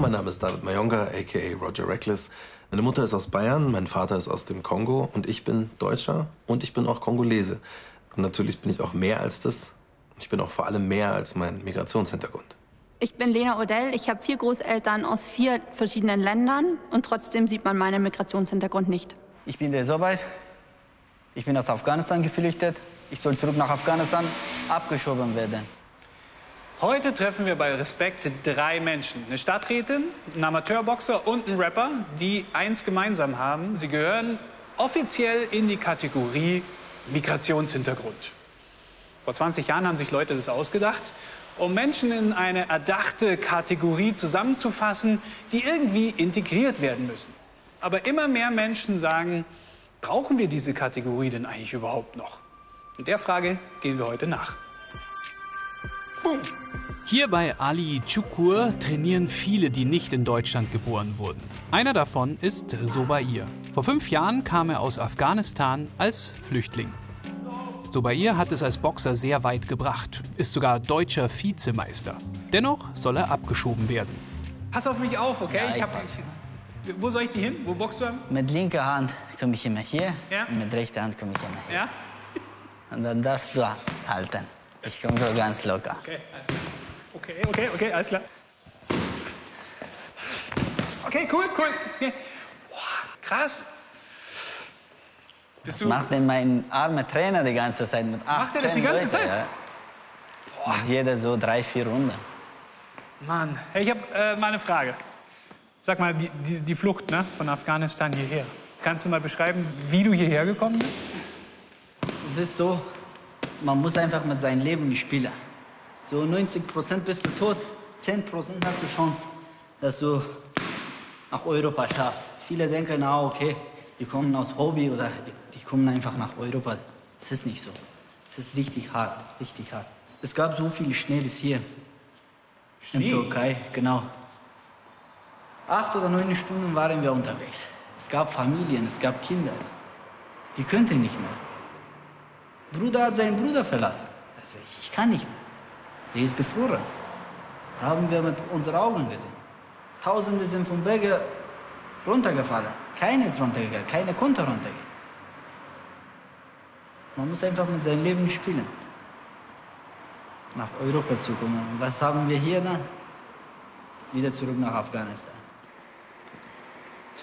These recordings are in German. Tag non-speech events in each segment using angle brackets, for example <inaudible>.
Mein Name ist David Mayonga, a.k.a. Roger Reckless. Meine Mutter ist aus Bayern, mein Vater ist aus dem Kongo und ich bin Deutscher und ich bin auch Kongolese. Und natürlich bin ich auch mehr als das. Ich bin auch vor allem mehr als mein Migrationshintergrund. Ich bin Lena Odell. Ich habe vier Großeltern aus vier verschiedenen Ländern und trotzdem sieht man meinen Migrationshintergrund nicht. Ich bin der Sobait. Ich bin aus Afghanistan geflüchtet. Ich soll zurück nach Afghanistan abgeschoben werden. Heute treffen wir bei Respekt drei Menschen. Eine Stadträtin, ein Amateurboxer und ein Rapper, die eins gemeinsam haben. Sie gehören offiziell in die Kategorie Migrationshintergrund. Vor 20 Jahren haben sich Leute das ausgedacht, um Menschen in eine erdachte Kategorie zusammenzufassen, die irgendwie integriert werden müssen. Aber immer mehr Menschen sagen, brauchen wir diese Kategorie denn eigentlich überhaupt noch? Und der Frage gehen wir heute nach. Boom. Hier bei Ali Chukur trainieren viele, die nicht in Deutschland geboren wurden. Einer davon ist Sobair. Vor fünf Jahren kam er aus Afghanistan als Flüchtling. Sobair hat es als Boxer sehr weit gebracht, ist sogar deutscher Vizemeister. Dennoch soll er abgeschoben werden. Pass auf mich auf, okay? Ja, ich hab, wo soll ich die hin? Wo boxst du an? Mit linker Hand komme ich immer hier, Ja. und mit rechter Hand komme ich immer hier. Ja? Und dann darfst du halten. Ich komme so ganz locker. Okay, alles klar. Okay, okay, okay, alles klar. Okay, cool, cool. <laughs> Boah, krass. Bist Das du. macht denn mein armer Trainer die ganze Zeit mit 18 Macht er das die ganze Leute, Zeit? Ja. Mit jeder so drei, vier Runden. Mann, hey, ich habe äh, mal eine Frage. Sag mal, die, die, die Flucht ne, von Afghanistan hierher. Kannst du mal beschreiben, wie du hierher gekommen bist? Es ist so, man muss einfach mit seinem Leben spielen. So 90 Prozent bist du tot, 10 Prozent hast du Chance, dass du nach Europa schaffst. Viele denken, ah, okay, die kommen aus Hobby oder die, die kommen einfach nach Europa. Es ist nicht so. Es ist richtig hart, richtig hart. Es gab so viel Schnee bis hier. In Schnee? Türkei, genau. Acht oder neun Stunden waren wir unterwegs. Es gab Familien, es gab Kinder. Die könnten nicht mehr. Bruder hat seinen Bruder verlassen. Also ich, ich kann nicht mehr. Der ist gefroren. Da haben wir mit unseren Augen gesehen. Tausende sind vom Berge runtergefallen. Keiner ist runtergegangen, keiner konnte runtergehen. Man muss einfach mit seinem Leben spielen. Nach Europa zu kommen. Und was haben wir hier dann? Wieder zurück nach Afghanistan.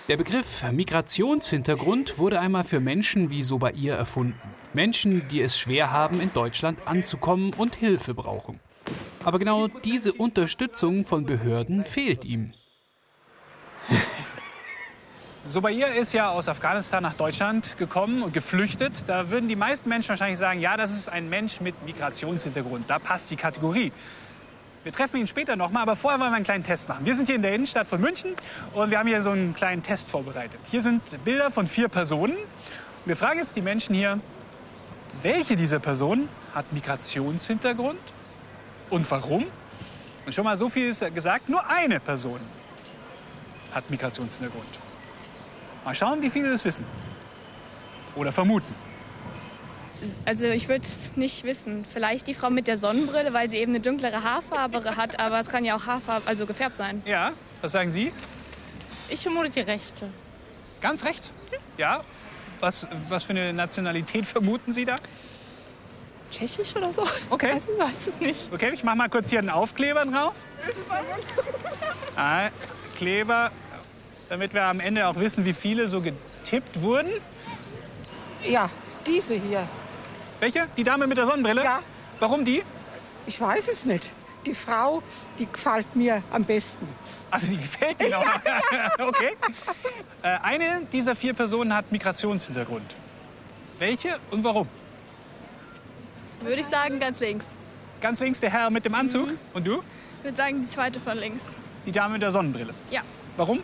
Der Begriff Migrationshintergrund wurde einmal für Menschen wie Sobair erfunden. Menschen, die es schwer haben, in Deutschland anzukommen und Hilfe brauchen. Aber genau diese Unterstützung von Behörden fehlt ihm. <laughs> Sobair ist ja aus Afghanistan nach Deutschland gekommen und geflüchtet. Da würden die meisten Menschen wahrscheinlich sagen, ja, das ist ein Mensch mit Migrationshintergrund. Da passt die Kategorie. Wir treffen ihn später nochmal, aber vorher wollen wir einen kleinen Test machen. Wir sind hier in der Innenstadt von München und wir haben hier so einen kleinen Test vorbereitet. Hier sind Bilder von vier Personen. Wir fragen jetzt die Menschen hier, welche dieser Personen hat Migrationshintergrund und warum? Und schon mal so viel ist gesagt, nur eine Person hat Migrationshintergrund. Mal schauen, wie viele das wissen. Oder vermuten. Also ich würde es nicht wissen. Vielleicht die Frau mit der Sonnenbrille, weil sie eben eine dunklere Haarfarbe hat, aber es kann ja auch Haarfarbe, also gefärbt sein. Ja, was sagen Sie? Ich vermute die Rechte. Ganz rechts? Ja. Was, was für eine Nationalität vermuten Sie da? Tschechisch oder so? Okay. Weiß, ich weiß es nicht. Okay, ich mache mal kurz hier einen Aufkleber drauf. Ah, Kleber, damit wir am Ende auch wissen, wie viele so getippt wurden. Ja, diese hier. Welche? Die Dame mit der Sonnenbrille? Ja. Warum die? Ich weiß es nicht. Die Frau, die gefällt mir am besten. Also die gefällt mir noch. <laughs> okay. Äh, eine dieser vier Personen hat Migrationshintergrund. Welche und warum? Würde ich sagen, ganz links. Ganz links der Herr mit dem Anzug. Und du? Ich würde sagen, die zweite von links. Die Dame mit der Sonnenbrille. Ja. Warum?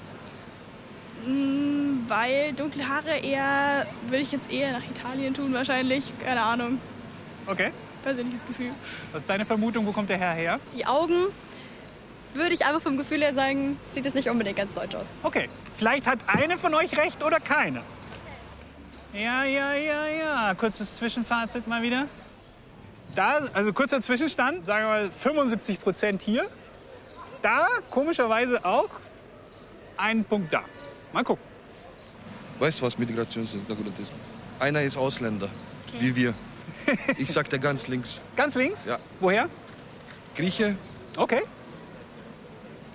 Mm, Weil dunkle Haare eher, würde ich jetzt eher nach Italien tun wahrscheinlich. Keine Ahnung. Okay. Persönliches Gefühl. Was ist deine Vermutung? Wo kommt der Herr her? Die Augen, würde ich einfach vom Gefühl her sagen, sieht es nicht unbedingt ganz deutsch aus. Okay. Vielleicht hat eine von euch recht oder keine. Ja, ja, ja, ja. Kurzes Zwischenfazit mal wieder. Da, also kurzer Zwischenstand, sagen wir mal 75 Prozent hier da komischerweise auch einen Punkt da. Mal gucken. Weißt du, was Migrationshintergrund ist? Einer ist Ausländer, wie wir. Ich sag dir ganz links. <laughs> Ganz links? Ja. Woher? Grieche, Okay.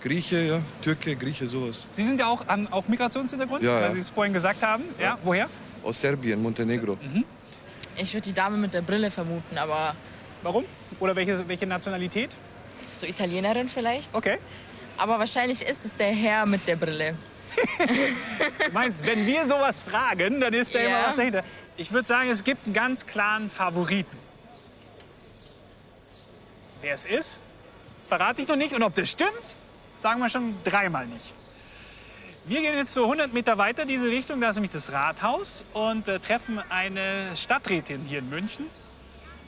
Grieche, ja, Türke, Grieche, sowas. Sie sind ja auch, haben auch Migrationshintergrund, Ja, ja. weil Sie es vorhin gesagt haben. Ja. Woher? Aus Serbien, Montenegro. Ich würde die Dame mit der Brille vermuten, aber Warum? Oder welche, welche Nationalität? so Italienerin vielleicht. Okay. Aber wahrscheinlich ist es der Herr mit der Brille. <laughs> Du meinst, wenn wir sowas fragen, dann ist da Ja. immer was dahinter. Ich würde sagen, es gibt einen ganz klaren Favoriten. Wer es ist, verrate ich noch nicht. Und ob das stimmt, sagen wir schon dreimal nicht. Wir gehen jetzt so 100 Meter weiter diese Richtung. Da ist nämlich das Rathaus und äh, treffen eine Stadträtin hier in München.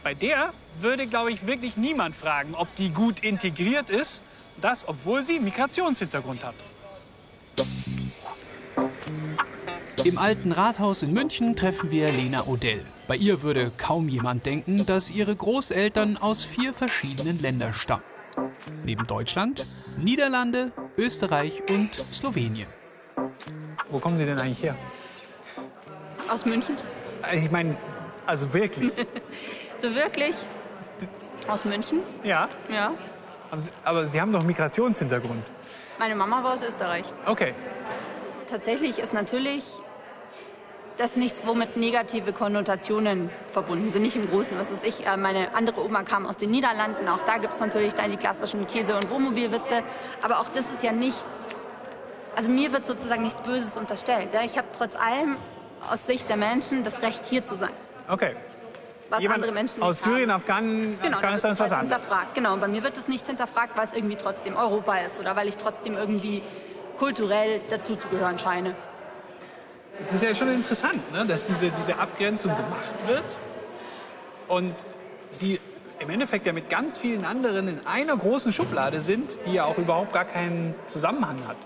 Bei der würde, glaube ich, wirklich niemand fragen, ob die gut integriert ist. Das, obwohl sie Migrationshintergrund hat. Im alten Rathaus in München treffen wir Lena Odell. Bei ihr würde kaum jemand denken, dass ihre Großeltern aus vier verschiedenen Ländern stammen. Neben Deutschland, Niederlande, Österreich und Slowenien. Wo kommen Sie denn eigentlich her? Aus München. Ich meine, also wirklich. <laughs> So wirklich? Aus München? ja. Ja. Aber Sie- haben doch Migrationshintergrund. Meine Mama war aus Österreich. Okay. Tatsächlich ist natürlich das nichts, womit negative Konnotationen verbunden sind. Nicht im Großen. Was ist ich? äh, Meine andere Oma kam aus den Niederlanden. Auch da gibt es natürlich dann die klassischen Käse- und Wohnmobilwitze. Aber auch das ist ja nichts. Also mir wird sozusagen nichts Böses unterstellt. Ja? Ich habe trotz allem aus Sicht der Menschen das Recht, hier zu sein. Okay. Was Jemand andere Menschen aus Syrien, haben. Afghan Genau, Afghanistan ist was halt anderes. hinterfragt. Genau, und bei mir wird es nicht hinterfragt, weil es irgendwie trotzdem Europa ist oder weil ich trotzdem irgendwie kulturell dazuzugehören scheine. Es ist ja schon interessant, ne, dass diese, diese Abgrenzung gemacht wird und Sie im Endeffekt ja mit ganz vielen anderen in einer großen Schublade sind, die ja auch überhaupt gar keinen Zusammenhang hat.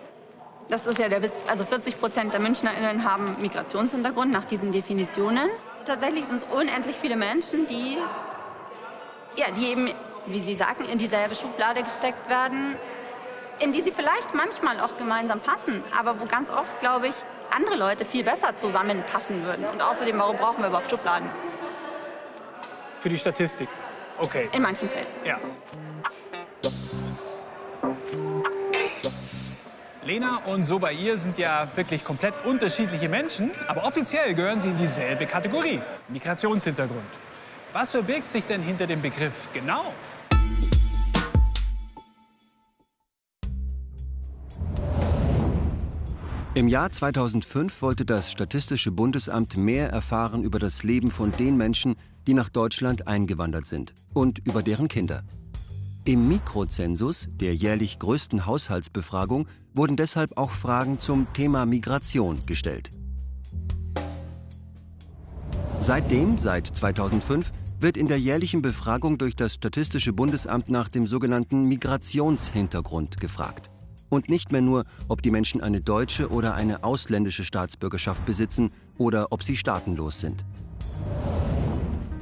Das ist ja der Witz. Also 40 Prozent der MünchnerInnen haben Migrationshintergrund nach diesen Definitionen. Tatsächlich sind es unendlich viele Menschen, die, ja, die eben, wie Sie sagen, in dieselbe Schublade gesteckt werden, in die sie vielleicht manchmal auch gemeinsam passen, aber wo ganz oft, glaube ich, andere Leute viel besser zusammenpassen würden. Und außerdem, warum brauchen wir überhaupt Schubladen? Für die Statistik. Okay. In manchen Fällen. Ja. Lena und Sobair sind ja wirklich komplett unterschiedliche Menschen, aber offiziell gehören sie in dieselbe Kategorie, Migrationshintergrund. Was verbirgt sich denn hinter dem Begriff genau? Im Jahr 2005 wollte das Statistische Bundesamt mehr erfahren über das Leben von den Menschen, die nach Deutschland eingewandert sind und über deren Kinder. Im Mikrozensus, der jährlich größten Haushaltsbefragung, wurden deshalb auch Fragen zum Thema Migration gestellt. Seitdem, seit 2005, wird in der jährlichen Befragung durch das Statistische Bundesamt nach dem sogenannten Migrationshintergrund gefragt. Und nicht mehr nur, ob die Menschen eine deutsche oder eine ausländische Staatsbürgerschaft besitzen oder ob sie staatenlos sind.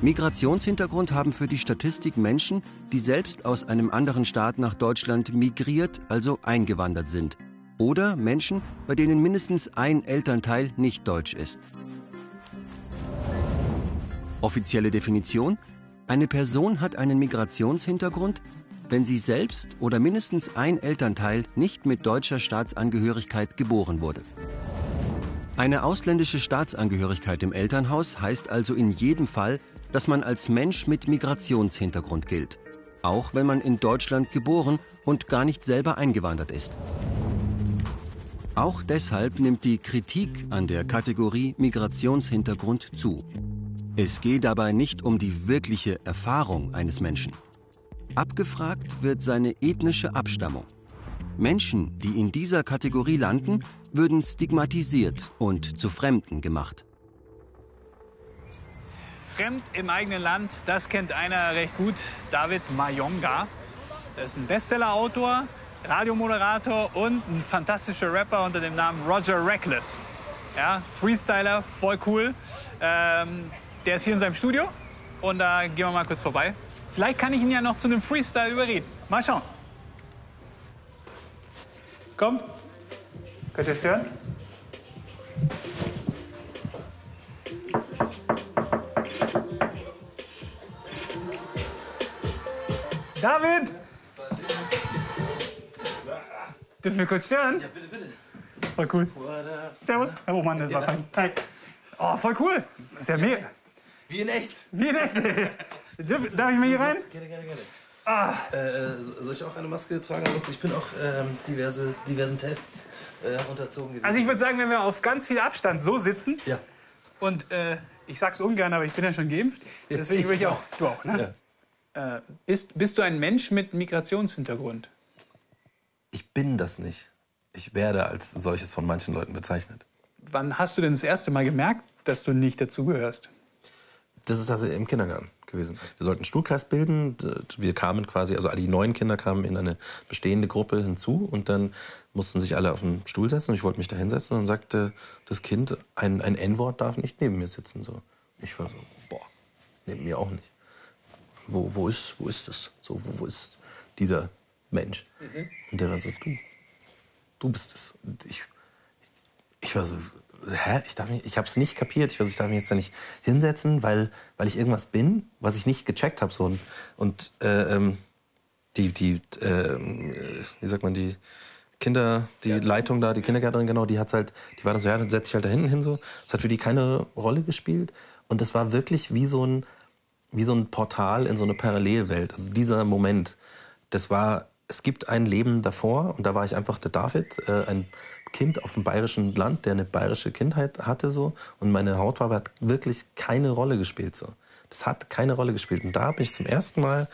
Migrationshintergrund haben für die Statistik Menschen, die selbst aus einem anderen Staat nach Deutschland migriert, also eingewandert sind. Oder Menschen, bei denen mindestens ein Elternteil nicht deutsch ist. Offizielle Definition? Eine Person hat einen Migrationshintergrund, wenn sie selbst oder mindestens ein Elternteil nicht mit deutscher Staatsangehörigkeit geboren wurde. Eine ausländische Staatsangehörigkeit im Elternhaus heißt also in jedem Fall, dass man als Mensch mit Migrationshintergrund gilt, auch wenn man in Deutschland geboren und gar nicht selber eingewandert ist. Auch deshalb nimmt die Kritik an der Kategorie Migrationshintergrund zu. Es geht dabei nicht um die wirkliche Erfahrung eines Menschen. Abgefragt wird seine ethnische Abstammung. Menschen, die in dieser Kategorie landen, würden stigmatisiert und zu Fremden gemacht. Fremd im eigenen Land, das kennt einer recht gut, David Mayonga. Das ist ein Bestseller-Autor, Radiomoderator und ein fantastischer Rapper unter dem Namen Roger Reckless. Ja, Freestyler, voll cool. Ähm, der ist hier in seinem Studio und da gehen wir mal kurz vorbei. Vielleicht kann ich ihn ja noch zu einem Freestyle überreden. Mal schauen. kommt. Könnt ihr es hören? David! Dürfen wir kurz stören? Ja, bitte, bitte. Voll cool. Servus. Herr Buchmann, das war fein. Hi. Oh, voll cool. Das ist ja mega. Wie in echt. Wie in echt. Darf ich mal hier rein? Gerne, gerne, gerne. Ah, Äh, soll ich auch eine Maske tragen? Ich bin auch ähm, diverse, diversen Tests äh, unterzogen gewesen. also ich würde sagen, wenn wir auf ganz viel Abstand so sitzen Ja. und äh, ich sag's ungern, aber ich bin ja schon geimpft, deswegen würde ich auch, du auch, ne? Äh, bist, bist du ein Mensch mit Migrationshintergrund? Ich bin das nicht. Ich werde als solches von manchen Leuten bezeichnet. Wann hast du denn das erste Mal gemerkt, dass du nicht dazugehörst? Das ist also im Kindergarten gewesen. Wir sollten einen Stuhlkreis bilden. Wir kamen quasi, also die neuen Kinder kamen in eine bestehende Gruppe hinzu und dann mussten sich alle auf den Stuhl setzen und ich wollte mich da hinsetzen und dann sagte das Kind, ein, ein N-Wort darf nicht neben mir sitzen. So. Ich war so, boah, neben mir auch nicht. Wo, wo, ist, wo ist das? So, wo, wo ist dieser Mensch? Und der war so, du, du bist es. Und ich, ich war so, hä? Ich, darf nicht, ich habe es nicht kapiert. Ich, war so, ich darf mich jetzt da nicht hinsetzen, weil, weil ich irgendwas bin, was ich nicht gecheckt habe. So. Und, und äh, ähm, die, die äh, wie sagt man, die Kinder, die Leitung da, die Kindergärtnerin, genau, die hat's halt, die war dann so, ja, dann setz dich halt da hinten hin so. Das hat für die keine Rolle gespielt. Und das war wirklich wie so ein, wie so ein Portal in so eine Parallelwelt. Also dieser Moment, das war, es gibt ein Leben davor und da war ich einfach der David, äh, ein Kind auf dem bayerischen Land, der eine bayerische Kindheit hatte so und meine Hautfarbe hat wirklich keine Rolle gespielt so. Das hat keine Rolle gespielt und da bin ich zum ersten Mal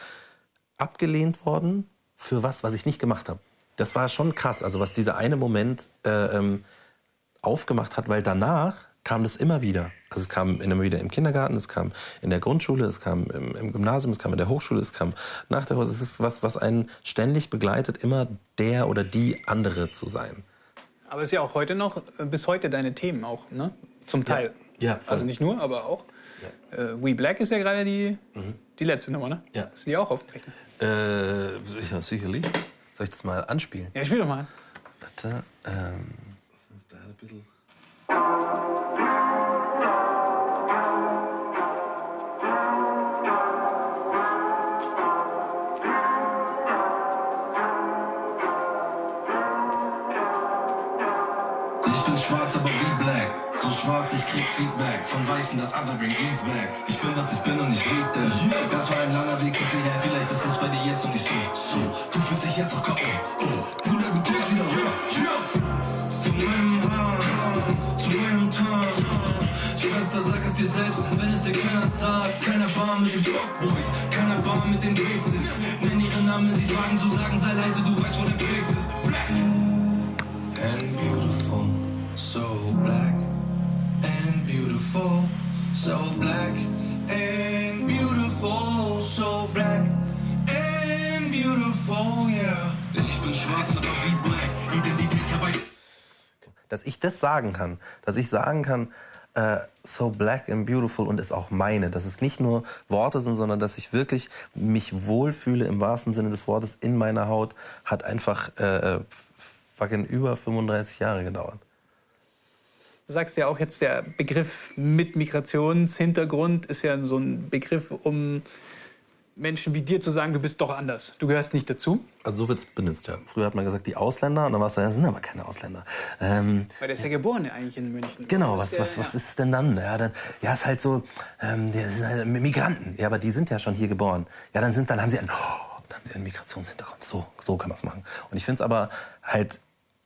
abgelehnt worden für was, was ich nicht gemacht habe. Das war schon krass, also was dieser eine Moment äh, ähm, aufgemacht hat, weil danach kam das immer wieder. Also es kam immer wieder im Kindergarten, es kam in der Grundschule, es kam im, im Gymnasium, es kam in der Hochschule, es kam nach der Hochschule. Es ist was, was einen ständig begleitet, immer der oder die andere zu sein. Aber es ist ja auch heute noch, äh, bis heute deine Themen auch, ne? Zum Teil. Ja, voll. Also nicht nur, aber auch. Äh, We Black ist ja gerade die, Mhm. die letzte Nummer, ne? Ja. Ist die auch aufgetreten? Äh, ja, sicherlich. Soll ich das mal anspielen? Ja, spiel doch mal. Warte, ähm, da ein bisschen. Feedback von Weißen, das Othering is back. Ich bin, was ich bin und ich lieb das. Das war ein langer Weg bis hierher, vielleicht ist es bei dir jetzt noch nicht so. So, du fühlst dich jetzt auch K.O. Oh, Bruder, du gehst wieder hoch. Von meinem Haar zu meinem Tarn. Schwester, sag es dir selbst, wenn es dir keiner sagt. Keiner Bar mit den Block Boys, keiner Bar mit den Bases. Nenn ihre Namen, sie wagen zu sagen, sei leise, du weißt, wo der Place ist. So black and beautiful, so black and beautiful, yeah. Denn ich bin schwarz, aber wie black, Identitätsarbeit. dass ich das sagen kann, dass ich sagen kann, äh, so black and beautiful und es auch meine, dass es nicht nur Worte sind, sondern dass ich wirklich mich wohlfühle im wahrsten Sinne des Wortes in meiner Haut, hat einfach äh, fucking über 35 Jahre gedauert. Du sagst ja auch jetzt, der Begriff mit Migrationshintergrund ist ja so ein Begriff, um Menschen wie dir zu sagen, du bist doch anders. Du gehörst nicht dazu. Also so wird's benutzt, ja. Früher hat man gesagt, die Ausländer, und dann war es so, ja, das sind aber keine Ausländer. Ähm, Weil der ist ja geboren eigentlich in München. Genau, was, ist was, ja- was ist es denn dann? Ja, dann, ja, ist halt so, ähm, die sind halt Migranten. Ja, aber die sind ja schon hier geboren. Ja, dann sind, dann haben sie einen, oh, dann haben sie einen Migrationshintergrund. So, so kann man es machen. Und ich finde es aber halt,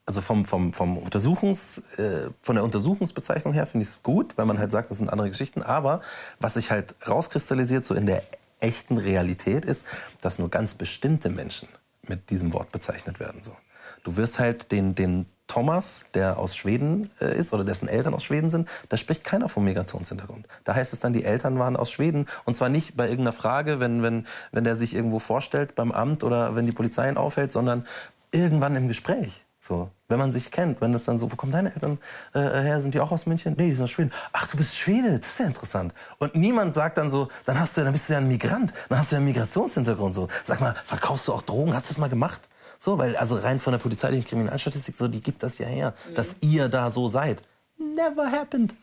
also vom, vom, vom Untersuchungs, äh, von der Untersuchungsbezeichnung her finde ich es gut, weil man halt sagt, das sind andere Geschichten. Aber was sich halt rauskristallisiert, so in der echten Realität, ist, dass nur ganz bestimmte Menschen mit diesem Wort bezeichnet werden. So. Du wirst halt den, den Thomas, der aus Schweden äh, ist oder dessen Eltern aus Schweden sind, da spricht keiner vom Migrationshintergrund. Da heißt es dann, die Eltern waren aus Schweden und zwar nicht bei irgendeiner Frage, wenn, wenn, wenn der sich irgendwo vorstellt beim Amt oder wenn die Polizei ihn aufhält, sondern irgendwann im Gespräch. So, wenn man sich kennt, wenn das dann so, wo kommen deine Eltern äh, her? Sind die auch aus München? Nee, die sind aus Schweden. Ach, du bist Schwede, das ist ja interessant. Und niemand sagt dann so, dann hast du, dann bist du ja ein Migrant, dann hast du ja einen Migrationshintergrund. So, sag mal, verkaufst du auch Drogen? Hast du das mal gemacht? So, weil also rein von der polizeilichen Kriminalstatistik, so, die gibt das ja her, dass ihr da so seid. Never happened.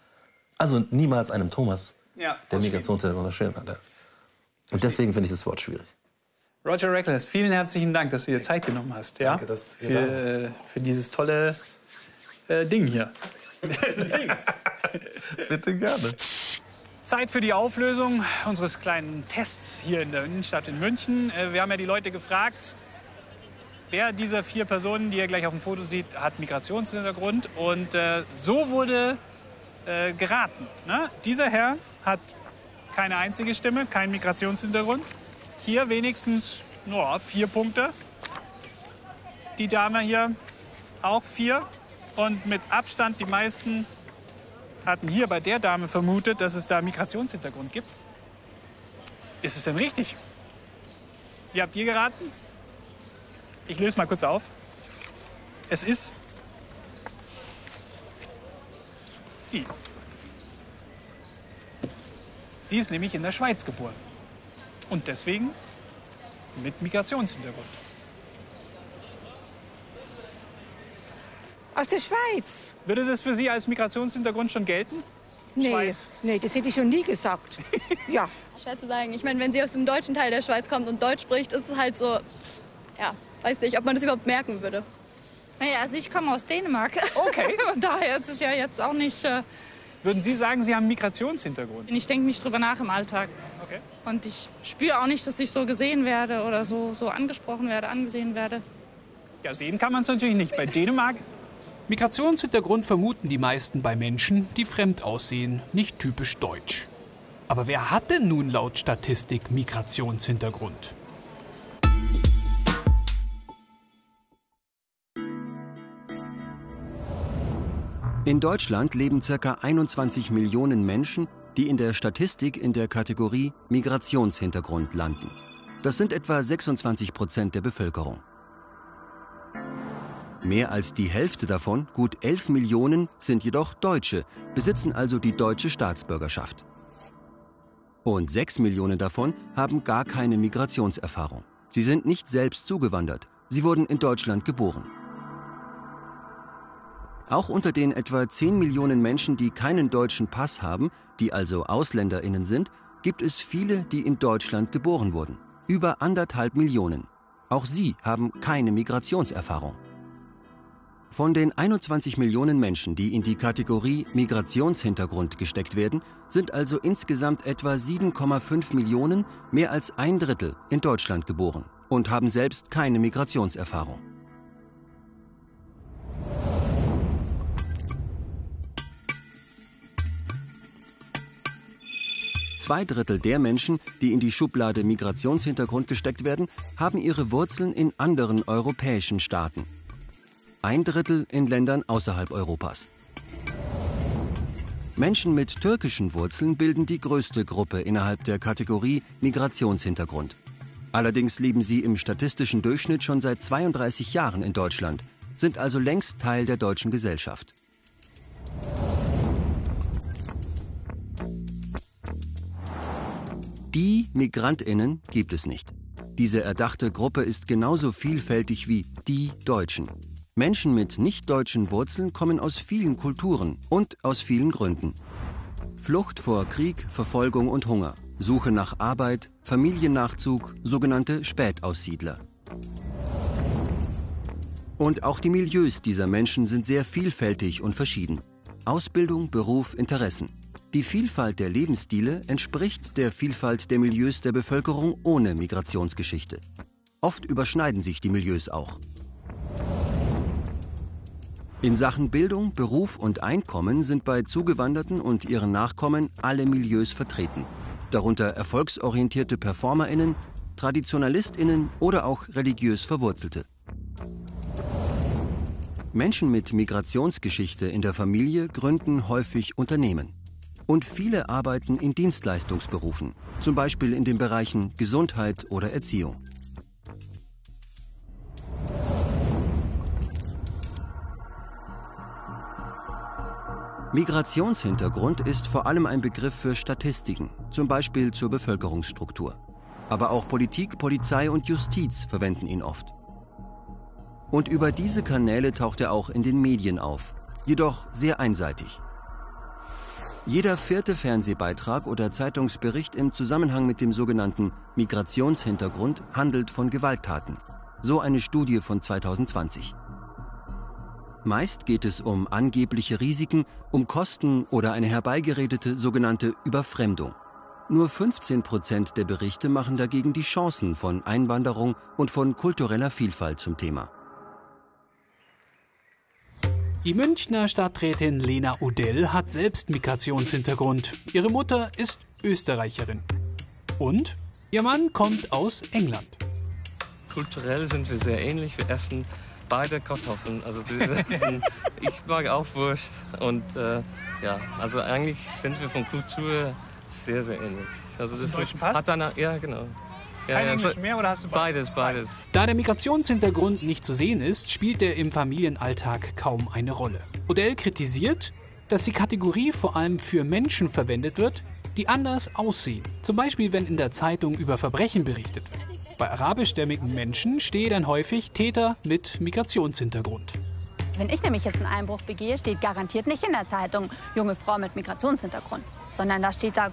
Also niemals einem Thomas, Ja, der Migrationshintergrund unterschrieben hatte. Und deswegen finde ich das Wort schwierig. Roger Reckless, vielen herzlichen Dank, dass du dir Zeit genommen hast. Ja? Danke, dass ihr für, da äh, für dieses tolle äh, Ding hier. <laughs> Bitte gerne. Zeit für die Auflösung unseres kleinen Tests hier in der Innenstadt in München. Äh, Wir haben ja die Leute gefragt, wer dieser vier Personen, die ihr gleich auf dem Foto sieht, hat Migrationshintergrund. Und äh, so wurde äh, geraten. Ne? Dieser Herr hat keine einzige Stimme, keinen Migrationshintergrund. Hier wenigstens no, vier Punkte. Die Dame hier auch vier. Und mit Abstand die meisten hatten hier bei der Dame vermutet, dass es da Migrationshintergrund gibt. Ist es denn richtig? Wie habt ihr geraten? Ich löse mal kurz auf. Es ist sie. Sie ist nämlich in der Schweiz geboren. Und deswegen mit Migrationshintergrund. Aus der Schweiz. Würde das für Sie als Migrationshintergrund schon gelten? Nee, Schweiz. nee, das hätte ich schon nie gesagt. <laughs> ja. Schwer zu sagen. Ich meine, wenn sie aus dem deutschen Teil der Schweiz kommt und Deutsch spricht, ist es halt so, ja, weiß nicht, ob man das überhaupt merken würde. Naja, also ich komme aus Dänemark. Okay. <laughs> Und daher ist es ja jetzt auch nicht. Äh, Würden Sie sagen, Sie haben Migrationshintergrund? ich denke nicht drüber nach im Alltag. Okay. Und ich spüre auch nicht, dass ich so gesehen werde oder so, so angesprochen werde, angesehen werde. Ja, sehen kann man es natürlich nicht. Bei Dänemark Migrationshintergrund vermuten die meisten bei Menschen, die fremd aussehen, nicht typisch deutsch. Aber wer hat denn nun laut Statistik Migrationshintergrund? In Deutschland leben ca. 21 Millionen Menschen, die in der Statistik in der Kategorie Migrationshintergrund landen. Das sind etwa 26 Prozent der Bevölkerung. Mehr als die Hälfte davon, gut 11 Millionen, sind jedoch Deutsche, besitzen also die deutsche Staatsbürgerschaft. Und 6 Millionen davon haben gar keine Migrationserfahrung. Sie sind nicht selbst zugewandert, sie wurden in Deutschland geboren. Auch unter den etwa 10 Millionen Menschen, die keinen deutschen Pass haben, die also Ausländerinnen sind, gibt es viele, die in Deutschland geboren wurden. Über anderthalb Millionen. Auch sie haben keine Migrationserfahrung. Von den 21 Millionen Menschen, die in die Kategorie Migrationshintergrund gesteckt werden, sind also insgesamt etwa 7,5 Millionen, mehr als ein Drittel, in Deutschland geboren und haben selbst keine Migrationserfahrung. Zwei Drittel der Menschen, die in die Schublade Migrationshintergrund gesteckt werden, haben ihre Wurzeln in anderen europäischen Staaten. Ein Drittel in Ländern außerhalb Europas. Menschen mit türkischen Wurzeln bilden die größte Gruppe innerhalb der Kategorie Migrationshintergrund. Allerdings leben sie im statistischen Durchschnitt schon seit 32 Jahren in Deutschland, sind also längst Teil der deutschen Gesellschaft. Die Migrantinnen gibt es nicht. Diese erdachte Gruppe ist genauso vielfältig wie die Deutschen. Menschen mit nicht-deutschen Wurzeln kommen aus vielen Kulturen und aus vielen Gründen. Flucht vor Krieg, Verfolgung und Hunger, Suche nach Arbeit, Familiennachzug, sogenannte Spätaussiedler. Und auch die Milieus dieser Menschen sind sehr vielfältig und verschieden. Ausbildung, Beruf, Interessen. Die Vielfalt der Lebensstile entspricht der Vielfalt der Milieus der Bevölkerung ohne Migrationsgeschichte. Oft überschneiden sich die Milieus auch. In Sachen Bildung, Beruf und Einkommen sind bei Zugewanderten und ihren Nachkommen alle Milieus vertreten, darunter erfolgsorientierte Performerinnen, Traditionalistinnen oder auch religiös Verwurzelte. Menschen mit Migrationsgeschichte in der Familie gründen häufig Unternehmen. Und viele arbeiten in Dienstleistungsberufen, zum Beispiel in den Bereichen Gesundheit oder Erziehung. Migrationshintergrund ist vor allem ein Begriff für Statistiken, zum Beispiel zur Bevölkerungsstruktur. Aber auch Politik, Polizei und Justiz verwenden ihn oft. Und über diese Kanäle taucht er auch in den Medien auf, jedoch sehr einseitig. Jeder vierte Fernsehbeitrag oder Zeitungsbericht im Zusammenhang mit dem sogenannten Migrationshintergrund handelt von Gewalttaten. So eine Studie von 2020. Meist geht es um angebliche Risiken, um Kosten oder eine herbeigeredete sogenannte Überfremdung. Nur 15 Prozent der Berichte machen dagegen die Chancen von Einwanderung und von kultureller Vielfalt zum Thema. Die Münchner Stadträtin Lena Odell hat selbst Migrationshintergrund. Ihre Mutter ist Österreicherin. Und ihr Mann kommt aus England. Kulturell sind wir sehr ähnlich. Wir essen beide Kartoffeln. Also <laughs> essen, ich mag auch Wurst. Und äh, ja, also eigentlich sind wir von Kultur sehr, sehr ähnlich. Also das ist, hat eine, ja genau. Ja, Kein ja, Englisch mehr oder hast du beides, beides. Da der Migrationshintergrund nicht zu sehen ist, spielt er im Familienalltag kaum eine Rolle. Odell kritisiert, dass die Kategorie vor allem für Menschen verwendet wird, die anders aussehen. Zum Beispiel, wenn in der Zeitung über Verbrechen berichtet wird. Bei arabischstämmigen Menschen stehe dann häufig Täter mit Migrationshintergrund. Wenn ich nämlich jetzt einen Einbruch begehe, steht garantiert nicht in der Zeitung junge Frau mit Migrationshintergrund, sondern da steht da,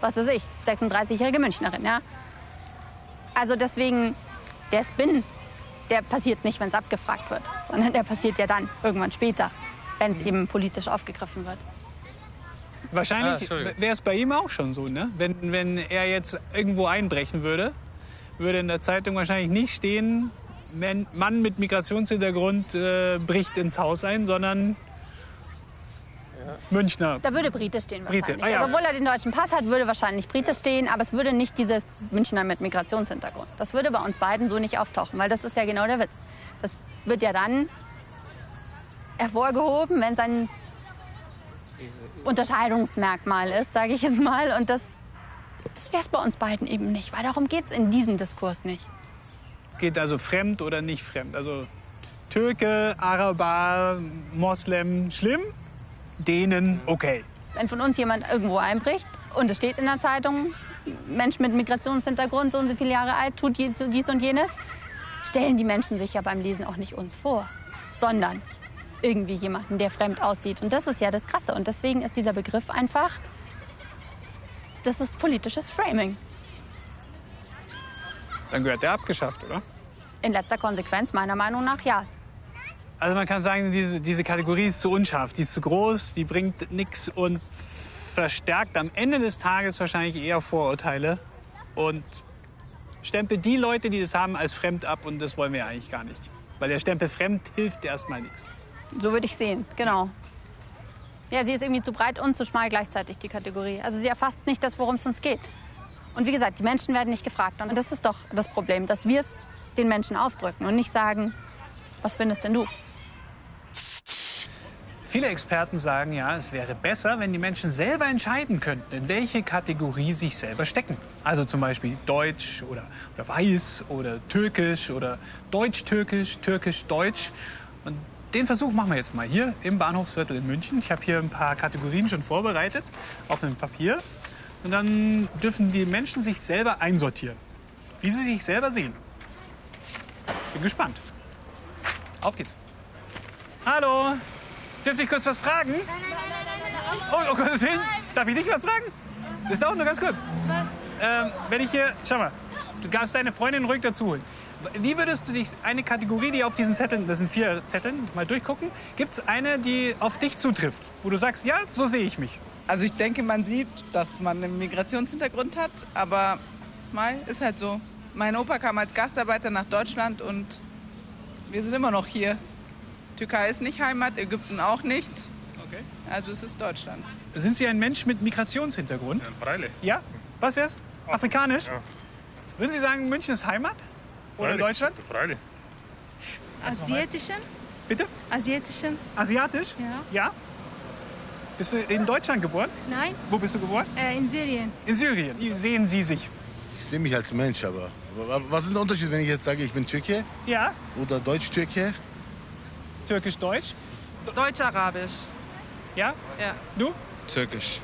was weiß ich, 36-jährige Münchnerin, ja. Also deswegen, der Spin, der passiert nicht, wenn es abgefragt wird, sondern der passiert ja dann irgendwann später, wenn es eben politisch aufgegriffen wird. Ah, Wahrscheinlich Entschuldigung. wäre es bei ihm auch schon so, ne? Wenn, wenn er jetzt irgendwo einbrechen würde, würde in der Zeitung wahrscheinlich nicht stehen, Mann mit Migrationshintergrund äh, bricht ins Haus ein, sondern Münchner. Da würde Brite stehen Brite, wahrscheinlich. ah ja. Also obwohl er den deutschen Pass hat, würde wahrscheinlich Brite stehen, aber es würde nicht dieses Münchner mit Migrationshintergrund. Das würde bei uns beiden so nicht auftauchen, weil das ist ja genau der Witz. Das wird ja dann hervorgehoben, wenn es ein Unterscheidungsmerkmal ist, sage ich jetzt mal. Und das, das wäre es bei uns beiden eben nicht, weil darum geht es in diesem Diskurs nicht. Es geht also fremd oder nicht fremd. Also Türke, Araber, Moslem, schlimm. Denen okay. Wenn von uns jemand irgendwo einbricht und es steht in der Zeitung, Mensch mit Migrationshintergrund, so und so viele Jahre alt, tut dies, dies und jenes, stellen die Menschen sich ja beim Lesen auch nicht uns vor, sondern irgendwie jemanden, der fremd aussieht. Und das ist ja das Krasse. Und deswegen ist dieser Begriff einfach, das ist politisches Framing. Dann gehört der abgeschafft, oder? In letzter Konsequenz, meiner Meinung nach, ja. Also man kann sagen, diese, diese Kategorie ist zu unscharf, die ist zu groß, die bringt nichts und verstärkt am Ende des Tages wahrscheinlich eher Vorurteile und stempelt die Leute, die das haben, als fremd ab und das wollen wir eigentlich gar nicht. Weil der Stempel fremd hilft erstmal nichts. So würde ich sehen, genau. Ja, sie ist irgendwie zu breit und zu schmal gleichzeitig, die Kategorie. Also sie erfasst nicht das, worum es uns geht. Und wie gesagt, die Menschen werden nicht gefragt. Und das ist doch das Problem, dass wir es den Menschen aufdrücken und nicht sagen, was findest denn du? Viele Experten sagen ja, es wäre besser, wenn die Menschen selber entscheiden könnten, in welche Kategorie sich selber stecken. Also zum Beispiel Deutsch oder, oder Weiß oder Türkisch oder Deutsch-Türkisch, Türkisch-Deutsch. Und den Versuch machen wir jetzt mal hier im Bahnhofsviertel in München. Ich habe hier ein paar Kategorien schon vorbereitet auf einem Papier. Und dann dürfen die Menschen sich selber einsortieren, wie sie sich selber sehen. Bin gespannt. Auf geht's. Hallo. Dürfte ich kurz was fragen? Oh, oh Gottes Willen. Darf ich dich was fragen? Das dauert nur ganz kurz. Was? Ähm, wenn ich hier, schau mal, du darfst deine Freundin ruhig dazu holen. Wie würdest du dich, eine Kategorie, die auf diesen Zetteln, das sind vier Zetteln, mal durchgucken, gibt es eine, die auf dich zutrifft, wo du sagst, ja, so sehe ich mich? Also ich denke, man sieht, dass man einen Migrationshintergrund hat, aber Mai ist halt so. Mein Opa kam als Gastarbeiter nach Deutschland und wir sind immer noch hier. Türkei ist nicht Heimat, Ägypten auch nicht. Okay. Also es ist Deutschland. Sind Sie ein Mensch mit Migrationshintergrund? Ja, freilich. Ja? Was wär's? Afrikanisch? Ja. Würden Sie sagen, München ist Heimat? Oder Freilich. Deutschland? Freilich. Asiatischen? Bitte? Asiatischen? Asiatisch? Ja. Ja? Bist du in Deutschland geboren? Nein? Wo bist du geboren? Äh, in Syrien. In Syrien. Wie sehen Sie sich? Ich sehe mich als Mensch, aber wa- was ist der Unterschied, wenn ich jetzt sage, ich bin Türke Ja. oder Deutsch-Türke? Türkisch-Deutsch? Deutsch-Arabisch. Ja? Ja. Du? Türkisch.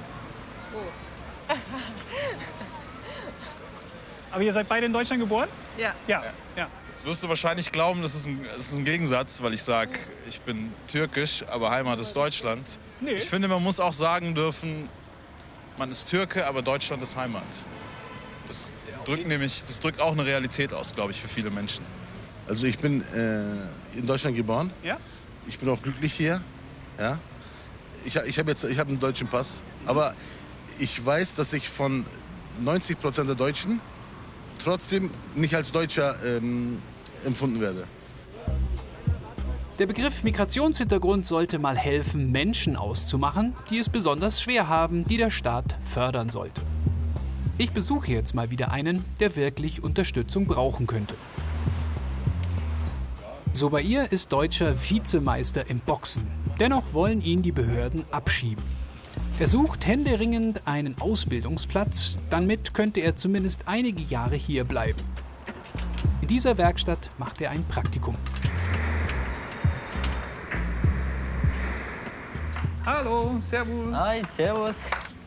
Aber ihr seid beide in Deutschland geboren? Ja. Ja. ja. Jetzt wirst du wahrscheinlich glauben, das ist ein, das ist ein Gegensatz, weil ich sage, ich bin türkisch, aber Heimat ist Deutschland. Nee. Ich finde, man muss auch sagen dürfen, man ist Türke, aber Deutschland ist Heimat. Das drückt nämlich, das drückt auch eine Realität aus, glaube ich, für viele Menschen. Also ich bin äh, in Deutschland geboren. Ja? Ich bin auch glücklich hier. Ja? Ich, ich habe jetzt ich hab einen deutschen Pass. Aber ich weiß, dass ich von 90 Prozent der Deutschen trotzdem nicht als Deutscher ähm, empfunden werde. Der Begriff Migrationshintergrund sollte mal helfen, Menschen auszumachen, die es besonders schwer haben, die der Staat fördern sollte. Ich besuche jetzt mal wieder einen, der wirklich Unterstützung brauchen könnte. Sobair ist deutscher Vizemeister im Boxen. Dennoch wollen ihn die Behörden abschieben. Er sucht händeringend einen Ausbildungsplatz, damit könnte er zumindest einige Jahre hier bleiben. In dieser Werkstatt macht er ein Praktikum. Hallo, Servus. Hi, Servus.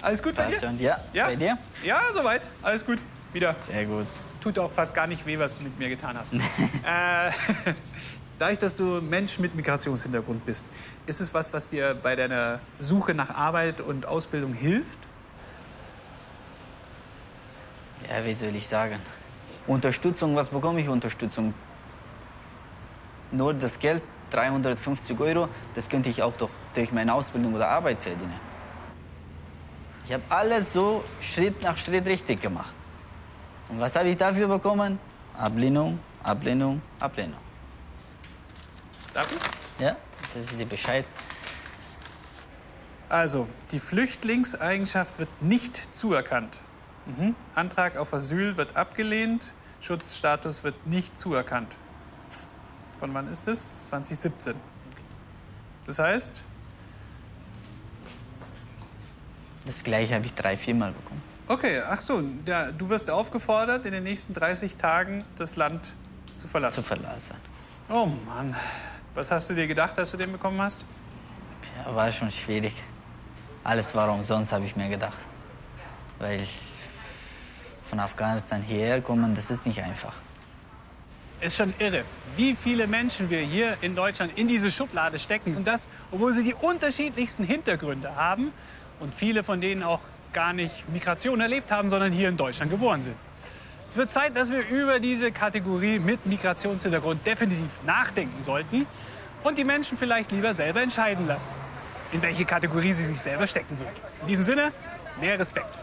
Alles gut bei dir? schon, ja. Bei dir? Ja, soweit. Alles gut. Wieder. Sehr gut. Tut auch fast gar nicht weh, was du mit mir getan hast. <laughs> äh, <laughs> dadurch, dass du Mensch mit Migrationshintergrund bist, ist es was, was dir bei deiner Suche nach Arbeit und Ausbildung hilft? Ja, wie soll ich sagen? Unterstützung, was bekomme ich Unterstützung? Nur das Geld, 350 Euro, das könnte ich auch doch durch meine Ausbildung oder Arbeit verdienen. Ich habe alles so Schritt nach Schritt richtig gemacht. Und was habe ich dafür bekommen? Ablehnung, Ablehnung, Ablehnung. Darf ich? Ja, das ist der Bescheid. Also, die Flüchtlingseigenschaft wird nicht zuerkannt. Mhm. Antrag auf Asyl wird abgelehnt. Schutzstatus wird nicht zuerkannt. Von wann ist es? 2017. Das heißt, Das gleiche habe ich drei, viermal bekommen. okay, ach so, ja, du wirst aufgefordert, in den nächsten 30 Tagen das Land zu verlassen. Zu verlassen. Oh Mann. Was hast du dir gedacht, als du den bekommen hast? Ja, war schon schwierig. Alles war umsonst, habe ich mir gedacht. Weil von Afghanistan hierher kommen, das ist nicht einfach. Ist schon irre, wie viele Menschen wir hier in Deutschland in diese Schublade stecken. Und das, obwohl sie die unterschiedlichsten Hintergründe haben und viele von denen auch gar nicht Migration erlebt haben, sondern hier in Deutschland geboren sind. Es wird Zeit, dass wir über diese Kategorie mit Migrationshintergrund definitiv nachdenken sollten und die Menschen vielleicht lieber selber entscheiden lassen, in welche Kategorie sie sich selber stecken würden. In diesem Sinne, mehr Respekt.